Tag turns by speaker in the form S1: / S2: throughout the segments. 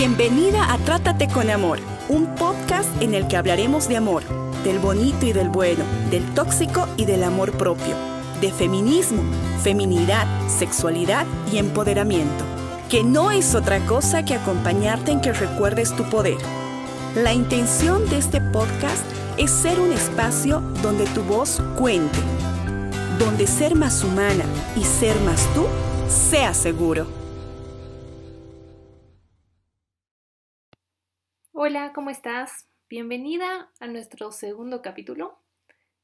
S1: Bienvenida a Trátate con Amor, un podcast en el que hablaremos de amor, del bonito y del bueno, del tóxico y del amor propio, de feminismo, feminidad, sexualidad y empoderamiento, que no es otra cosa que acompañarte en que recuerdes tu poder. La intención de este podcast es ser un espacio donde tu voz cuente, donde ser más humana y ser más tú sea seguro.
S2: Hola, ¿cómo estás? Bienvenida a nuestro segundo capítulo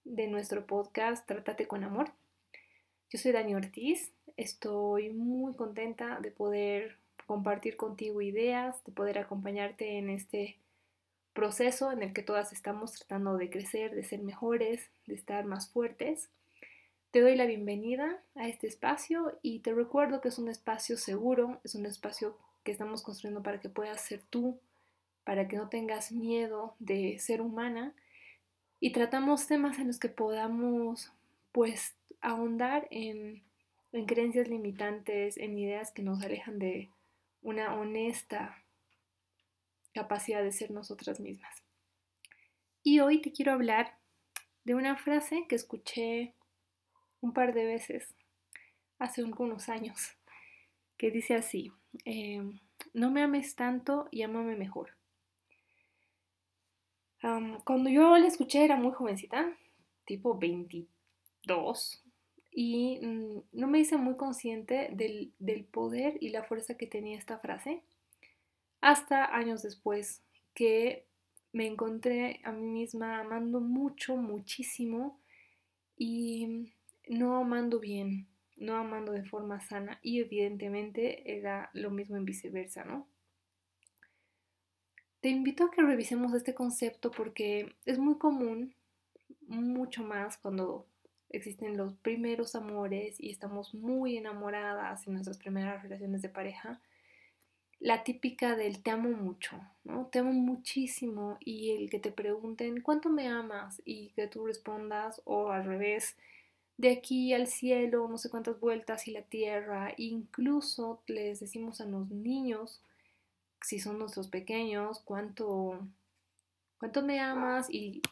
S2: de nuestro podcast Trátate con Amor. Yo soy Dani Ortiz, estoy muy contenta de poder compartir contigo ideas, de poder acompañarte en este proceso en el que todas estamos tratando de crecer, de ser mejores, de estar más fuertes. Te doy la bienvenida a este espacio y te recuerdo que es un espacio seguro, es un espacio que estamos construyendo para que puedas ser tú para que no tengas miedo de ser humana y tratamos temas en los que podamos pues ahondar en, en creencias limitantes, en ideas que nos alejan de una honesta capacidad de ser nosotras mismas. Y hoy te quiero hablar de una frase que escuché un par de veces hace algunos años, que dice así, em, no me ames tanto y amame mejor cuando yo la escuché era muy jovencita, tipo 22, y mm, no me hice muy consciente del, del, poder y la fuerza que tenía esta frase hasta años después que me encontré a mí misma amando mucho, muchísimo y no amando bien, no amando de forma sana y evidentemente era lo mismo en viceversa, ¿no? Te invito a que revisemos este concepto porque es muy común, mucho más cuando existen los primeros amores y estamos muy enamoradas en nuestras primeras relaciones de pareja, la típica del te amo mucho, ¿no? Te amo muchísimo y el que te pregunten cuánto me amas y que tú respondas o al revés, de aquí al cielo, no sé cuántas vueltas y la tierra, incluso les decimos a los niños si son nuestros pequeños, cuánto, cuánto me amas y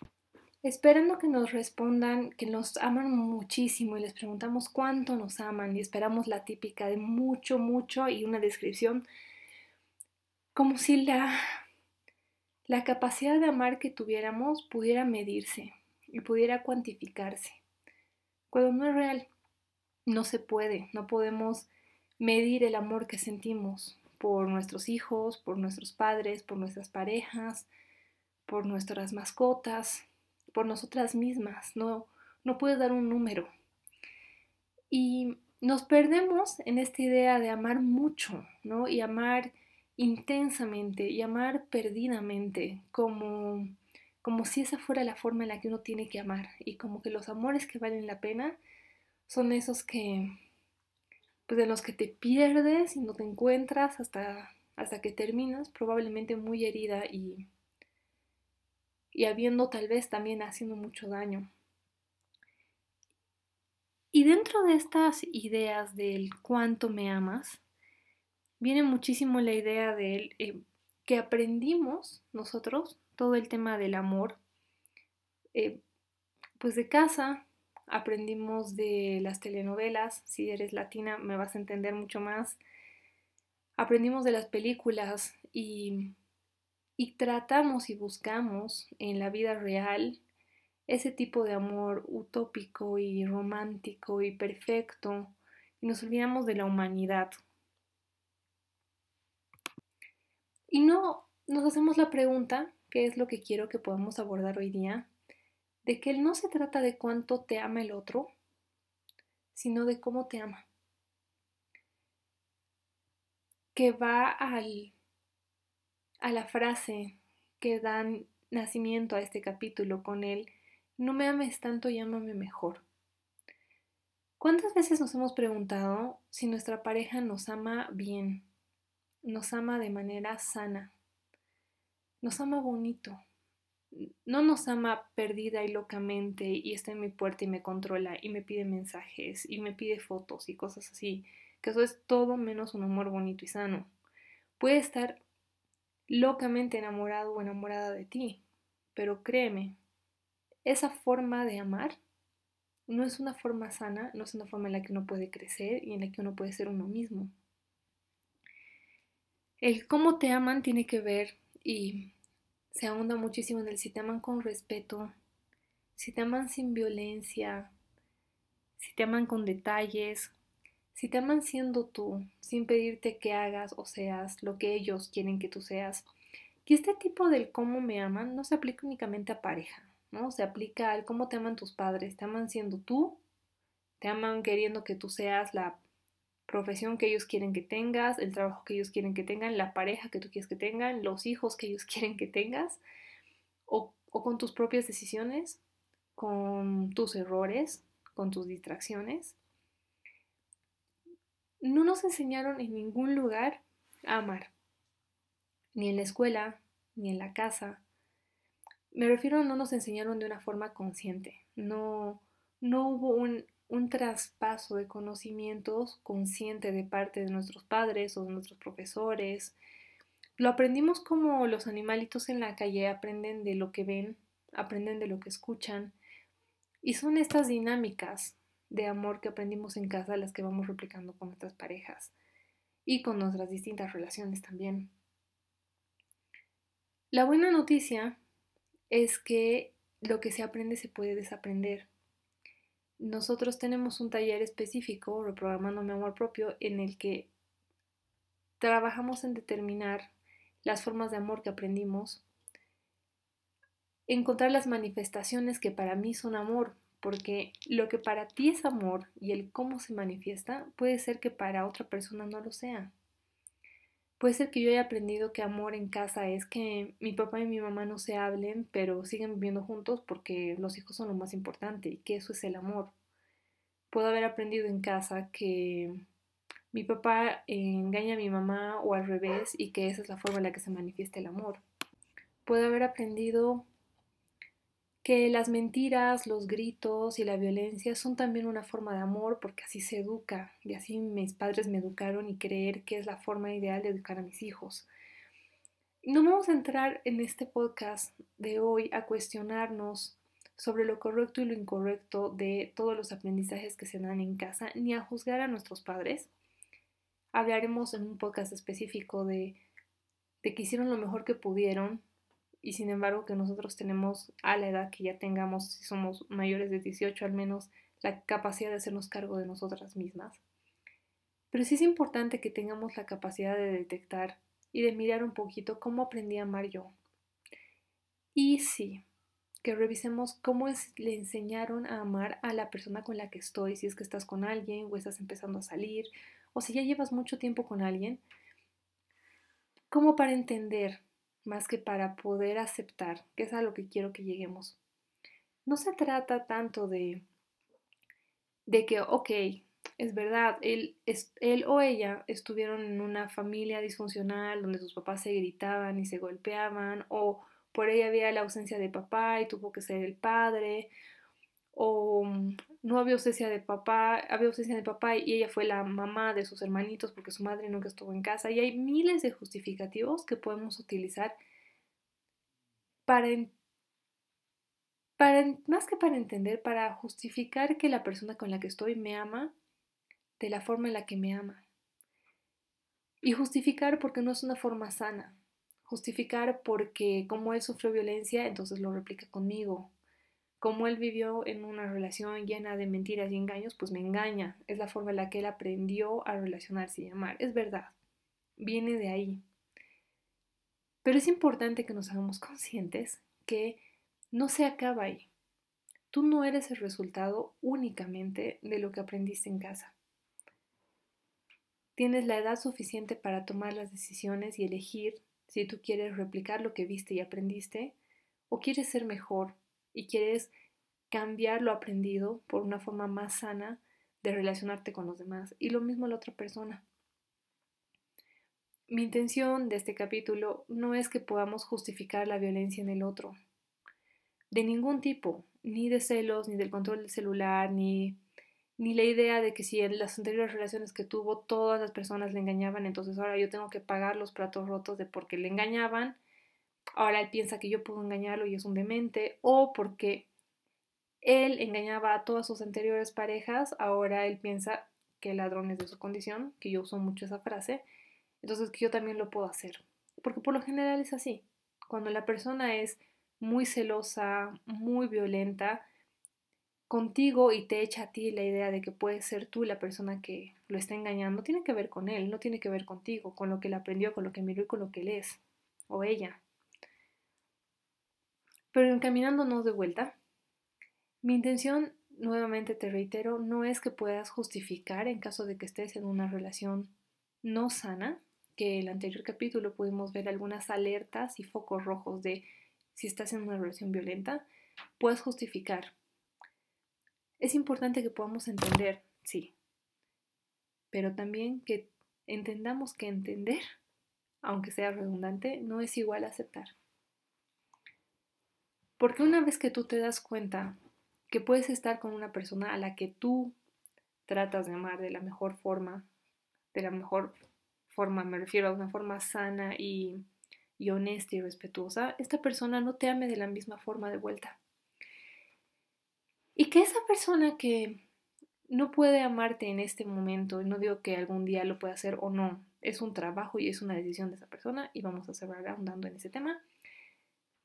S2: esperando que nos respondan que nos aman muchísimo y les preguntamos cuánto nos aman y esperamos la típica de mucho, mucho y una descripción como si la, la capacidad de amar que tuviéramos pudiera medirse y pudiera cuantificarse. Cuando no es real, no se puede, no podemos medir el amor que sentimos, por nuestros hijos, por nuestros padres, por nuestras parejas, por nuestras mascotas, por nosotras mismas. No, no puedes dar un número. Y nos perdemos en esta idea de amar mucho, ¿no? Y amar intensamente y amar perdidamente, como, como si esa fuera la forma en la que uno tiene que amar. Y como que los amores que valen la pena son esos que, pues de los que te pierdes y no te encuentras hasta, hasta que terminas, probablemente muy herida y, y habiendo tal vez también haciendo mucho daño. Y dentro de estas ideas del cuánto me amas, viene muchísimo la idea de que aprendimos nosotros todo el tema del amor, eh, pues de casa, aprendimos de las telenovelas, si eres latina me vas a entender mucho más, aprendimos de las películas y, y tratamos y buscamos en la vida real ese tipo de amor utópico y romántico y perfecto y nos olvidamos de la humanidad. Y no nos hacemos la pregunta, ¿qué es lo que quiero que podamos abordar hoy día? De que no se trata de cuánto te ama el otro, sino de cómo te ama. Que va al, a la frase que dan nacimiento a este capítulo con él, no me ames tanto y ámame mejor. ¿Cuántas veces nos hemos preguntado si nuestra pareja nos ama bien, nos ama de manera sana, nos ama bonito, no nos ama perdida y locamente y está en mi puerta y me controla y me pide mensajes y me pide fotos y cosas así, que eso es todo menos un amor bonito y sano. Puede estar locamente enamorado o enamorada de ti. Pero créeme, esa forma de amar no es una forma sana, no es una forma en la que uno puede crecer y en la que uno puede ser uno mismo. El cómo te aman tiene que ver y se ahonda muchísimo en el si te aman con respeto, si te aman sin violencia, si te aman con detalles, si te aman siendo tú, sin pedirte que hagas o seas lo que ellos quieren que tú seas. Y este tipo del cómo me aman no se aplica únicamente a pareja, ¿no? Se aplica al cómo te aman tus padres, te aman siendo tú, te aman queriendo que tú seas la profesión que ellos quieren que tengas, el trabajo que ellos quieren que tengan, la pareja que tú quieres que tengan, los hijos que ellos quieren que tengas, o, con tus propias decisiones, con tus errores, con tus distracciones. No nos enseñaron en ningún lugar a amar, ni en la escuela, ni en la casa. Me refiero a no nos enseñaron de una forma consciente, no, no hubo un, un traspaso de conocimientos consciente de parte de nuestros padres o de nuestros profesores. Lo aprendimos como los animalitos en la calle aprenden de lo que ven, aprenden de lo que escuchan. Y son estas dinámicas de amor que aprendimos en casa las que vamos replicando con nuestras parejas y con nuestras distintas relaciones también. La buena noticia es que lo que se aprende se puede desaprender. Nosotros tenemos un taller específico, Reprogramando mi amor propio, en el que trabajamos en determinar las formas de amor que aprendimos, encontrar las manifestaciones que para mí son amor, porque lo que para ti es amor y el cómo se manifiesta puede ser que para otra persona no lo sea. Puede ser que yo haya aprendido que amor en casa es que mi papá y mi mamá no se hablen, pero siguen viviendo juntos porque los hijos son lo más importante y que eso es el amor. Puedo haber aprendido en casa que mi papá engaña a mi mamá o al revés y que esa es la forma en la que se manifiesta el amor. Puedo haber aprendido que las mentiras, los gritos y la violencia son también una forma de amor porque así se educa y así mis padres me educaron y creer que es la forma ideal de educar a mis hijos. No vamos a entrar en este podcast de hoy a cuestionarnos sobre lo correcto y lo incorrecto de todos los aprendizajes que se dan en casa, ni a juzgar a nuestros padres. Hablaremos en un podcast específico de, de que hicieron lo mejor que pudieron y sin embargo que nosotros tenemos a la edad que ya tengamos, si somos mayores de 18 al menos, la capacidad de hacernos cargo de nosotras mismas. Pero sí es importante que tengamos la capacidad de detectar y de mirar un poquito cómo aprendí a amar yo. Y sí, que revisemos cómo le enseñaron a amar a la persona con la que estoy, si es que estás con alguien o estás empezando a salir, o si ya llevas mucho tiempo con alguien, como para entender más que para poder aceptar, que es a lo que quiero que lleguemos. No se trata tanto de, de que, ok, es verdad, él, él o ella estuvieron en una familia disfuncional donde sus papás se gritaban y se golpeaban, o por ella había la ausencia de papá y tuvo que ser el padre, o mm, no había ausencia de papá, había ausencia de papá y ella fue la mamá de sus hermanitos porque su madre nunca estuvo en casa y hay miles de justificativos que podemos utilizar para, para más que para entender, para justificar que la persona con la que estoy me ama de la forma en la que me ama. Y justificar porque no es una forma sana. Justificar porque como él sufrió violencia, entonces lo replica conmigo como él vivió en una relación llena de mentiras y engaños, pues me engaña. Es la forma en la que él aprendió a relacionarse y amar. Es verdad, viene de ahí. Pero es importante que nos hagamos conscientes que no se acaba ahí. Tú no eres el resultado únicamente de lo que aprendiste en casa. Tienes la edad suficiente para tomar las decisiones y elegir si tú quieres replicar lo que viste y aprendiste o quieres ser mejor y quieres cambiar lo aprendido por una forma más sana de relacionarte con los demás y lo mismo la otra persona. Mi intención de este capítulo no es que podamos justificar la violencia en el otro, de ningún tipo, ni de celos, ni del control del celular, ni, ni la idea de que si en las anteriores relaciones que tuvo todas las personas le engañaban, entonces ahora yo tengo que pagar los platos rotos de porque le engañaban, ahora él piensa que yo puedo engañarlo y es un demente, o porque él engañaba a todas sus anteriores parejas, ahora él piensa que el ladrón es de su condición, que yo uso mucho esa frase, entonces que yo también lo puedo hacer, porque por lo general es así, cuando la persona es muy celosa, muy violenta, contigo y te echa a ti la idea de que puedes ser tú la persona que lo está engañando, tiene que ver con él, no tiene que ver contigo, con lo que él aprendió, con lo que miró y con lo que él es, o ella. Pero encaminándonos de vuelta, mi intención, nuevamente te reitero, no es que puedas justificar en caso de que estés en una relación no sana, que en el anterior capítulo pudimos ver algunas alertas y focos rojos de si estás en una relación violenta, puedes justificar es importante que podamos entender, sí, pero también que entendamos que entender, aunque sea redundante, no es igual a aceptar. Porque una vez que tú te das cuenta que puedes estar con una persona a la que tú tratas de amar de la mejor forma, de la mejor forma, me refiero a una forma sana y, honesta y respetuosa, esta persona no te ame de la misma forma de vuelta. Y que esa persona que no puede amarte en este momento, no digo que algún día lo pueda hacer o no, es un trabajo y es una decisión de esa persona y vamos a cerrar ahondando en ese tema.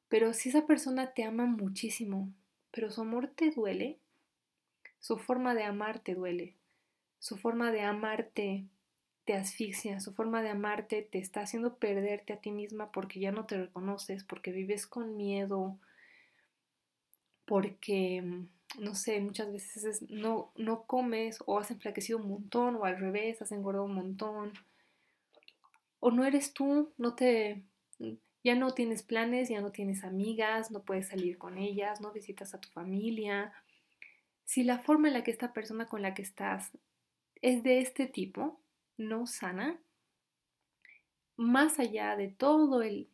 S2: Pero si esa persona te ama muchísimo, pero su amor te duele, su forma de amar te duele, su forma de amarte te asfixia, su forma de amarte te está haciendo perderte a ti misma porque ya no te reconoces, porque vives con miedo, porque no sé, muchas veces no, no comes o has enflaquecido un montón o al revés, has engordado un montón. O no eres tú, no te, ya no tienes planes, ya no tienes amigas, no puedes salir con ellas, no visitas a tu familia. Si la forma en la que esta persona con la que estás es de este tipo, no sana, más allá de todo el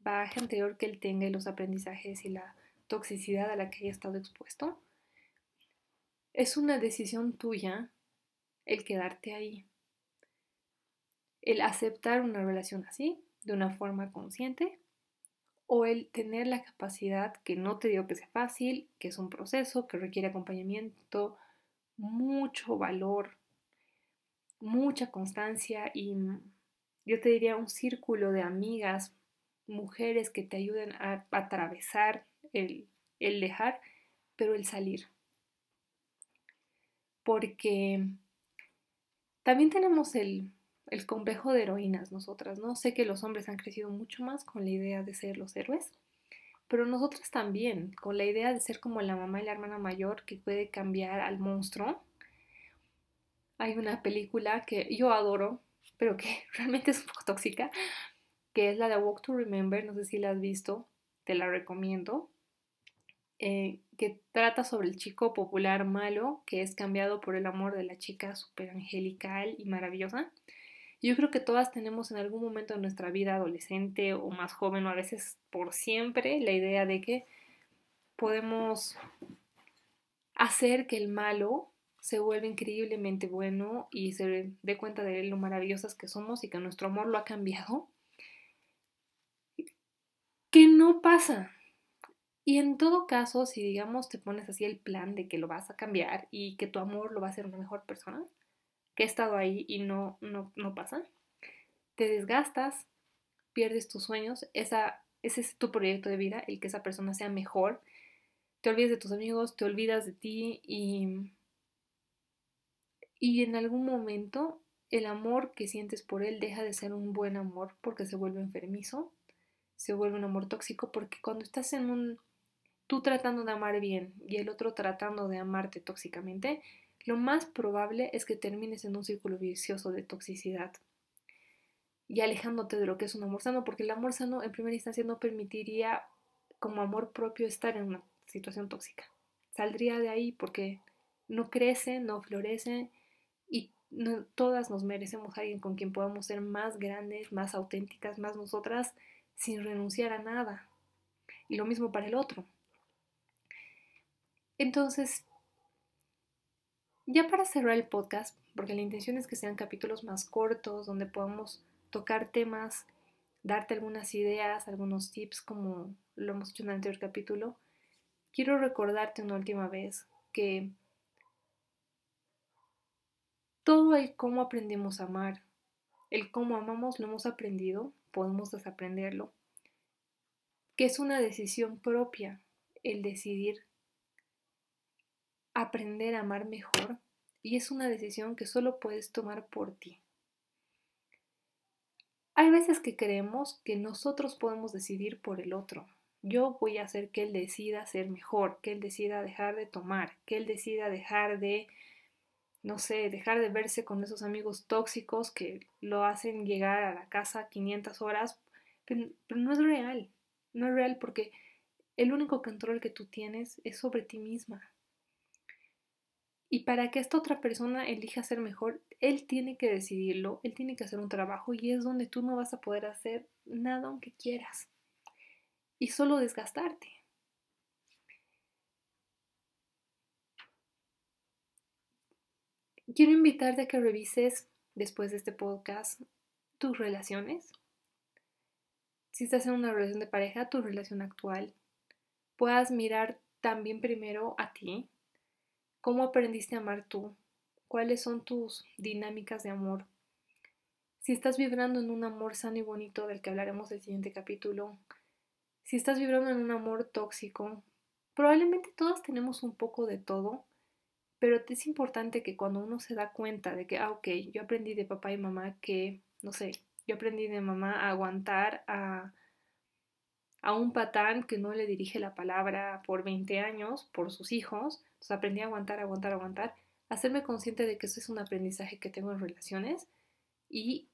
S2: bagaje anterior que él tenga y los aprendizajes y la toxicidad a la que haya estado expuesto, es una decisión tuya el quedarte ahí, el aceptar una relación así, de una forma consciente, o el tener la capacidad, que no te digo que sea fácil, que es un proceso, que requiere acompañamiento, mucho valor, mucha constancia y yo te diría un círculo de amigas, mujeres que te ayuden a atravesar el, el dejar, pero el salir. Porque también tenemos el, complejo de heroínas nosotras, ¿no? Sé que los hombres han crecido mucho más con la idea de ser los héroes, pero nosotras también, con la idea de ser como la mamá y la hermana mayor que puede cambiar al monstruo. Hay una película que yo adoro, pero que realmente es un poco tóxica, que es la de Walk to Remember, no sé si la has visto, te la recomiendo. Eh, que trata sobre el chico popular malo que es cambiado por el amor de la chica súper angelical y maravillosa. Yo creo que todas tenemos en algún momento de nuestra vida adolescente o más joven o a veces por siempre la idea de que podemos hacer que el malo se vuelva increíblemente bueno y se dé cuenta de lo maravillosas que somos y que nuestro amor lo ha cambiado. ¿Qué no pasa? Y en todo caso, si digamos te pones así el plan de que lo vas a cambiar y que tu amor lo va a hacer una mejor persona, que ha estado ahí y no, no, no pasa, te desgastas, pierdes tus sueños, esa, ese es tu proyecto de vida, el que esa persona sea mejor, te olvidas de tus amigos, te olvidas de ti y, y en algún momento el amor que sientes por él deja de ser un buen amor porque se vuelve enfermizo, se vuelve un amor tóxico porque cuando estás en un tú tratando de amar bien y el otro tratando de amarte tóxicamente, lo más probable es que termines en un círculo vicioso de toxicidad y alejándote de lo que es un amor sano, porque el amor sano en primera instancia no permitiría como amor propio estar en una situación tóxica. Saldría de ahí porque no crece, no florece y todas nos merecemos a alguien con quien podamos ser más grandes, más auténticas, más nosotras, sin renunciar a nada. Y lo mismo para el otro. Entonces, Ya para cerrar el podcast, porque la intención es que sean capítulos más cortos, donde podamos tocar temas, darte algunas ideas, algunos tips, como lo hemos hecho en el anterior capítulo, quiero recordarte una última vez que todo el cómo aprendimos a amar, el cómo amamos lo hemos aprendido, podemos desaprenderlo, que es una decisión propia el decidir aprender a amar mejor y es una decisión que solo puedes tomar por ti. Hay veces que creemos que nosotros podemos decidir por el otro. Yo voy a hacer que él decida ser mejor, que él decida dejar de tomar, que él decida dejar de, no sé, dejar de verse con esos amigos tóxicos que lo hacen llegar a la casa 500 horas, pero, pero no es real. No es real porque el único control que tú tienes es sobre ti misma. Y para que esta otra persona elija ser mejor, él tiene que decidirlo, él tiene que hacer un trabajo y es donde tú no vas a poder hacer nada aunque quieras. Y solo desgastarte. Quiero invitarte a que revises después de este podcast tus relaciones. Si estás en una relación de pareja, tu relación actual. Puedas mirar también primero a ti, ¿Cómo aprendiste a amar tú? ¿Cuáles son tus dinámicas de amor? Si estás vibrando en un amor sano y bonito del que hablaremos el siguiente capítulo, si estás vibrando en un amor tóxico, probablemente todas tenemos un poco de todo, pero es importante que cuando uno se da cuenta de que, ah, ok, yo aprendí de papá y mamá que, no sé, yo aprendí de mamá a aguantar a a un patán que no le dirige la palabra por 20 años por sus hijos. Entonces aprendí a aguantar, aguantar, aguantar. Hacerme consciente de que eso es un aprendizaje que tengo en relaciones y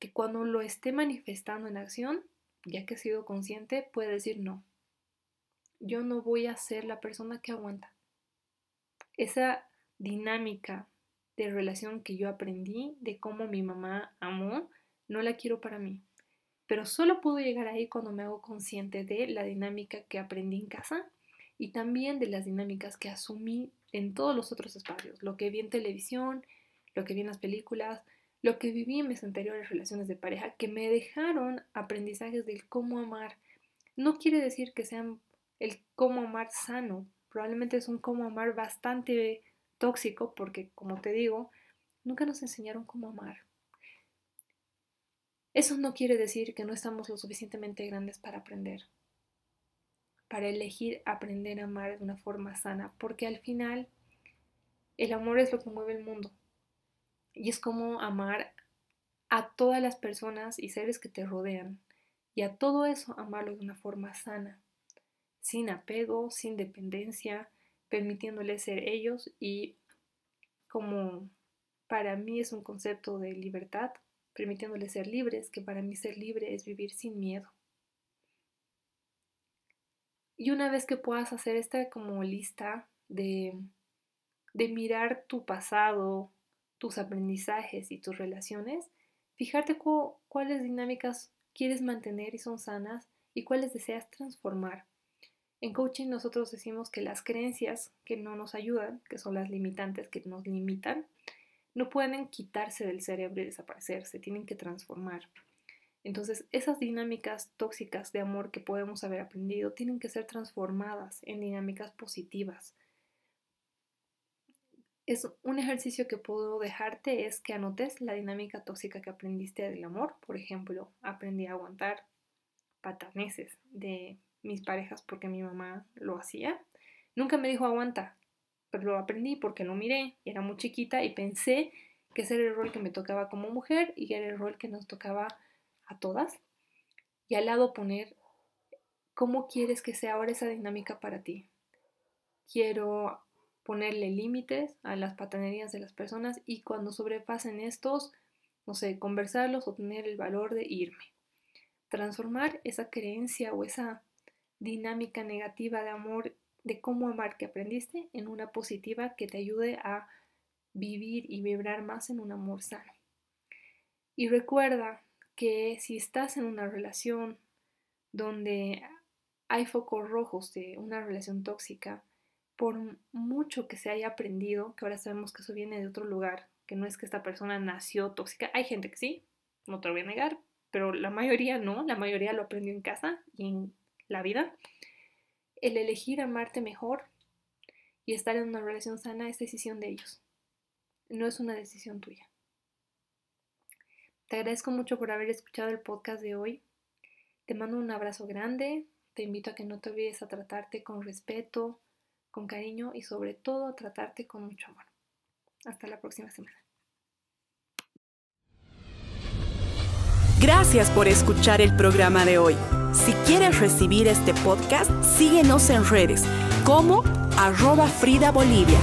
S2: que cuando lo esté manifestando en acción, ya que he sido consciente, puede decir no. Yo no voy a ser la persona que aguanta. Esa dinámica de relación que yo aprendí, de cómo mi mamá amó, no la quiero para mí pero solo puedo llegar ahí cuando me hago consciente de la dinámica que aprendí en casa y también de las dinámicas que asumí en todos los otros espacios, lo que vi en televisión, lo que vi en las películas, lo que viví en mis anteriores relaciones de pareja, que me dejaron aprendizajes del cómo amar. No quiere decir que sean el cómo amar sano, probablemente es un cómo amar bastante tóxico porque, como te digo, nunca nos enseñaron cómo amar. Eso no quiere decir que no estamos lo suficientemente grandes para aprender, para elegir aprender a amar de una forma sana, porque al final el amor es lo que mueve el mundo y es como amar a todas las personas y seres que te rodean y a todo eso amarlo de una forma sana, sin apego, sin dependencia, permitiéndoles ser ellos y como para mí es un concepto de libertad, permitiéndoles ser libres, que para mí ser libre es vivir sin miedo. Y una vez que puedas hacer esta como lista de, de mirar tu pasado, tus aprendizajes y tus relaciones, fijarte cuáles dinámicas quieres mantener y son sanas y cuáles deseas transformar. En coaching nosotros decimos que las creencias que no nos ayudan, que son las limitantes que nos limitan, no pueden quitarse del cerebro y desaparecer, se tienen que transformar. Entonces, esas dinámicas tóxicas de amor que podemos haber aprendido tienen que ser transformadas en dinámicas positivas. Es un ejercicio que puedo dejarte es que anotes la dinámica tóxica que aprendiste del amor. Por ejemplo, aprendí a aguantar pataneses de mis parejas porque mi mamá lo hacía. Nunca me dijo aguanta, pero lo aprendí porque lo miré, era muy chiquita y pensé que ese era el rol que me tocaba como mujer y era el rol que nos tocaba a todas. Y al lado poner cómo quieres que sea ahora esa dinámica para ti. Quiero ponerle límites a las patanerías de las personas y cuando sobrepasen estos, no sé, conversarlos o tener el valor de irme. Transformar esa creencia o esa dinámica negativa de amor de cómo amar que aprendiste en una positiva que te ayude a vivir y vibrar más en un amor sano. Y recuerda que si estás en una relación donde hay focos rojos de una relación tóxica, por mucho que se haya aprendido, que ahora sabemos que eso viene de otro lugar, que no es que esta persona nació tóxica, hay gente que sí, no te lo voy a negar, pero la mayoría no, la mayoría lo aprendió en casa y en la vida. El elegir amarte mejor y estar en una relación sana es decisión de ellos, no es una decisión tuya. Te agradezco mucho por haber escuchado el podcast de hoy. Te mando un abrazo grande, te invito a que no te olvides a tratarte con respeto, con cariño y sobre todo tratarte con mucho amor. Hasta la próxima semana.
S1: Gracias por escuchar el programa de hoy. Si quieres recibir este podcast, síguenos en redes como arroba Frida Bolivia